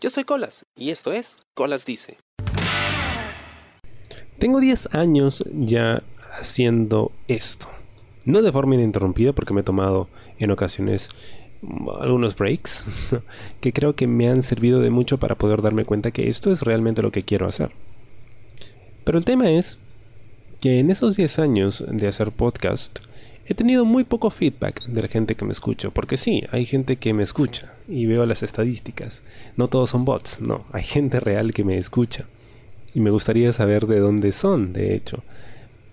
Yo soy Colas y esto es Colas Dice. Tengo 10 años ya haciendo esto. No de forma ininterrumpida porque me he tomado en ocasiones algunos breaks que creo que me han servido de mucho para poder darme cuenta que esto es realmente lo que quiero hacer. Pero el tema es que en esos 10 años de hacer podcast he tenido muy poco feedback de la gente que me escucha, porque sí, hay gente que me escucha y veo las estadísticas. No todos son bots, no, hay gente real que me escucha. Y me gustaría saber de dónde son, de hecho.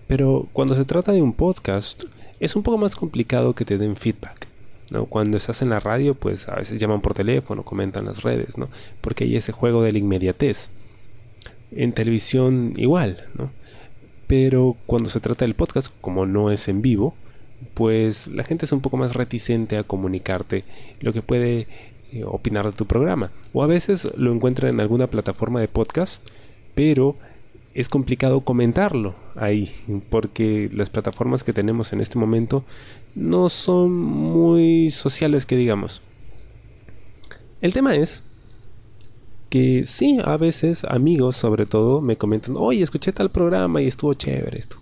Pero cuando se trata de un podcast, es un poco más complicado que te den feedback. ¿no? Cuando estás en la radio, pues a veces llaman por teléfono, comentan las redes, ¿no? Porque hay ese juego de la inmediatez. En televisión igual, ¿no? Pero cuando se trata del podcast, como no es en vivo, pues la gente es un poco más reticente a comunicarte lo que puede eh, opinar de tu programa. O a veces lo encuentran en alguna plataforma de podcast, pero es complicado comentarlo ahí, porque las plataformas que tenemos en este momento no son muy sociales que digamos. El tema es que sí, a veces amigos sobre todo me comentan, oye, escuché tal programa y estuvo chévere esto.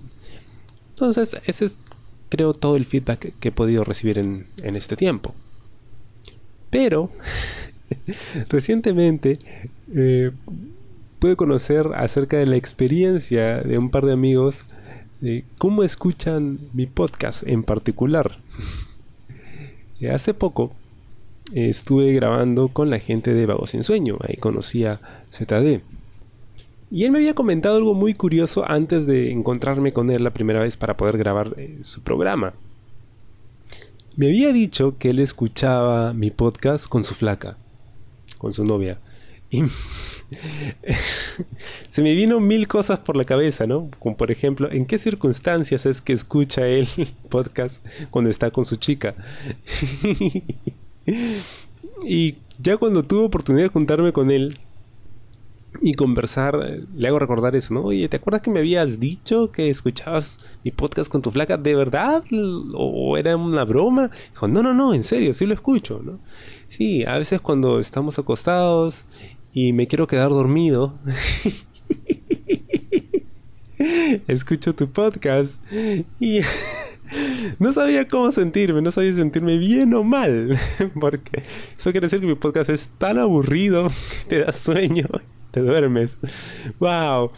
Entonces, ese es creo todo el feedback que he podido recibir en, en este tiempo. Pero, recientemente, eh, pude conocer acerca de la experiencia de un par de amigos de cómo escuchan mi podcast en particular. Eh, hace poco estuve grabando con la gente de Vago Sin Sueño, ahí conocí a ZD. Y él me había comentado algo muy curioso antes de encontrarme con él la primera vez para poder grabar eh, su programa. Me había dicho que él escuchaba mi podcast con su flaca, con su novia. Y se me vino mil cosas por la cabeza, ¿no? Como por ejemplo, ¿en qué circunstancias es que escucha él podcast cuando está con su chica? y ya cuando tuve oportunidad de juntarme con él y conversar, le hago recordar eso, ¿no? Oye, ¿te acuerdas que me habías dicho que escuchabas mi podcast con tu flaca? ¿De verdad? ¿O era una broma? Dijo, no, no, no, en serio, sí lo escucho, ¿no? Sí, a veces cuando estamos acostados y me quiero quedar dormido, escucho tu podcast y no sabía cómo sentirme, no sabía sentirme bien o mal, porque eso quiere decir que mi podcast es tan aburrido te da sueño, duermes. ¡Wow!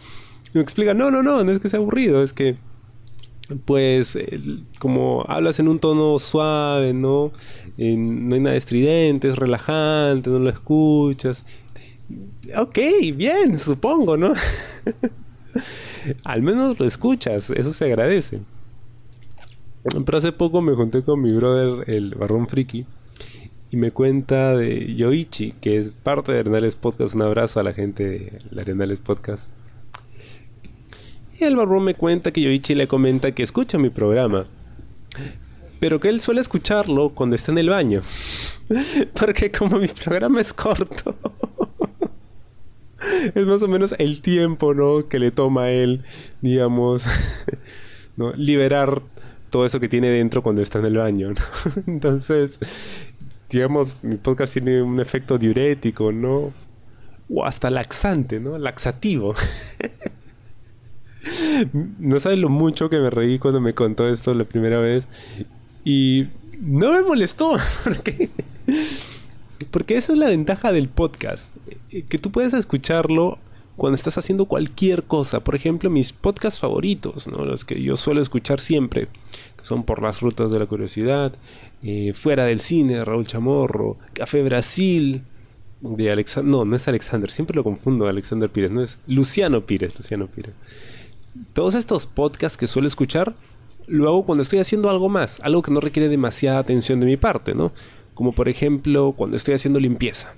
Me explica, no, no, no, no es que sea aburrido, es que pues como hablas en un tono suave, ¿no? no hay nada estridente, es relajante, no lo escuchas. Ok, bien, supongo, ¿no? Al menos lo escuchas, eso se agradece. Pero hace poco me junté con mi brother, el Barrón Friki, y me cuenta de Yoichi, que es parte de Arenales Podcast. Un abrazo a la gente de Arenales Podcast. Y el Barrón me cuenta que Yoichi le comenta que escucha mi programa, pero que él suele escucharlo cuando está en el baño. Porque como mi programa es corto, es más o menos el tiempo, ¿no? Que le toma a él, digamos, ¿no? liberar todo eso que tiene dentro cuando está en el baño. Entonces, digamos, mi podcast tiene un efecto diurético, ¿no? O hasta laxante, ¿no? Laxativo. no sabes lo mucho que me reí cuando me contó esto la primera vez. Y no me molestó. Porque, porque esa es la ventaja del podcast. Eh, que tú puedes escucharlo cuando estás haciendo cualquier cosa. Por ejemplo, mis podcasts favoritos, los que yo suelo escuchar siempre, que son Por las Rutas de la Curiosidad, eh, Fuera del Cine, Raúl Chamorro, Café Brasil, de Alexander. No, no es Alexander, siempre lo confundo, Alexander Pires, no es Luciano Pires, Luciano Pires. Todos estos podcasts que suelo escuchar, lo hago cuando estoy haciendo algo más, algo que no requiere demasiada atención de mi parte, ¿no? Como por ejemplo cuando estoy haciendo limpieza.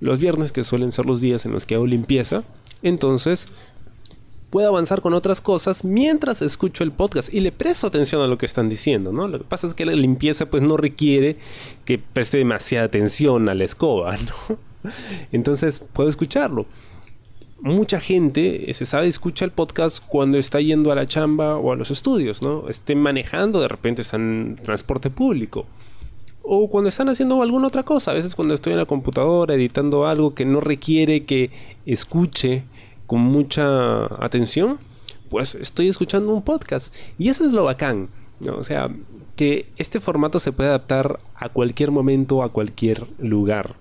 Los viernes, que suelen ser los días en los que hago limpieza, entonces puedo avanzar con otras cosas mientras escucho el podcast y le presto atención a lo que están diciendo, ¿no? Lo que pasa es que la limpieza pues no requiere que preste demasiada atención a la escoba, ¿no? Entonces puedo escucharlo. Mucha gente, se sabe, escucha el podcast cuando está yendo a la chamba o a los estudios, ¿no? Estén manejando, de repente están en transporte público. O cuando están haciendo alguna otra cosa. A veces cuando estoy en la computadora editando algo que no requiere que escuche con mucha atención, pues estoy escuchando un podcast. Y eso es lo bacán. O sea, que este formato se puede adaptar a cualquier momento, a cualquier lugar.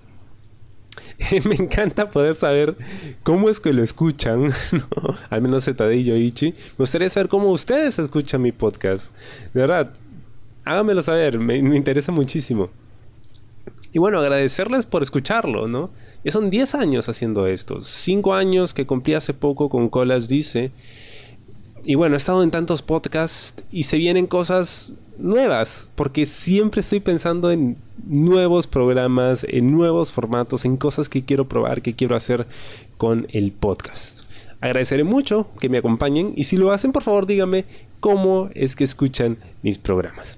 me encanta poder saber cómo es que lo escuchan, al menos Zetade y Yoichi. Me gustaría saber cómo ustedes escuchan mi podcast. De verdad, háganmelo saber, me, interesa muchísimo. Y bueno, agradecerles por escucharlo, ¿no? Ya son 10 años haciendo esto. 5 años que cumplí hace poco con Colas Dice. Y bueno, he estado en tantos podcasts y se vienen cosas nuevas, porque siempre estoy pensando en nuevos programas, en nuevos formatos, en cosas que quiero probar, que quiero hacer con el podcast. Agradeceré mucho que me acompañen y si lo hacen, por favor díganme cómo es que escuchan mis programas.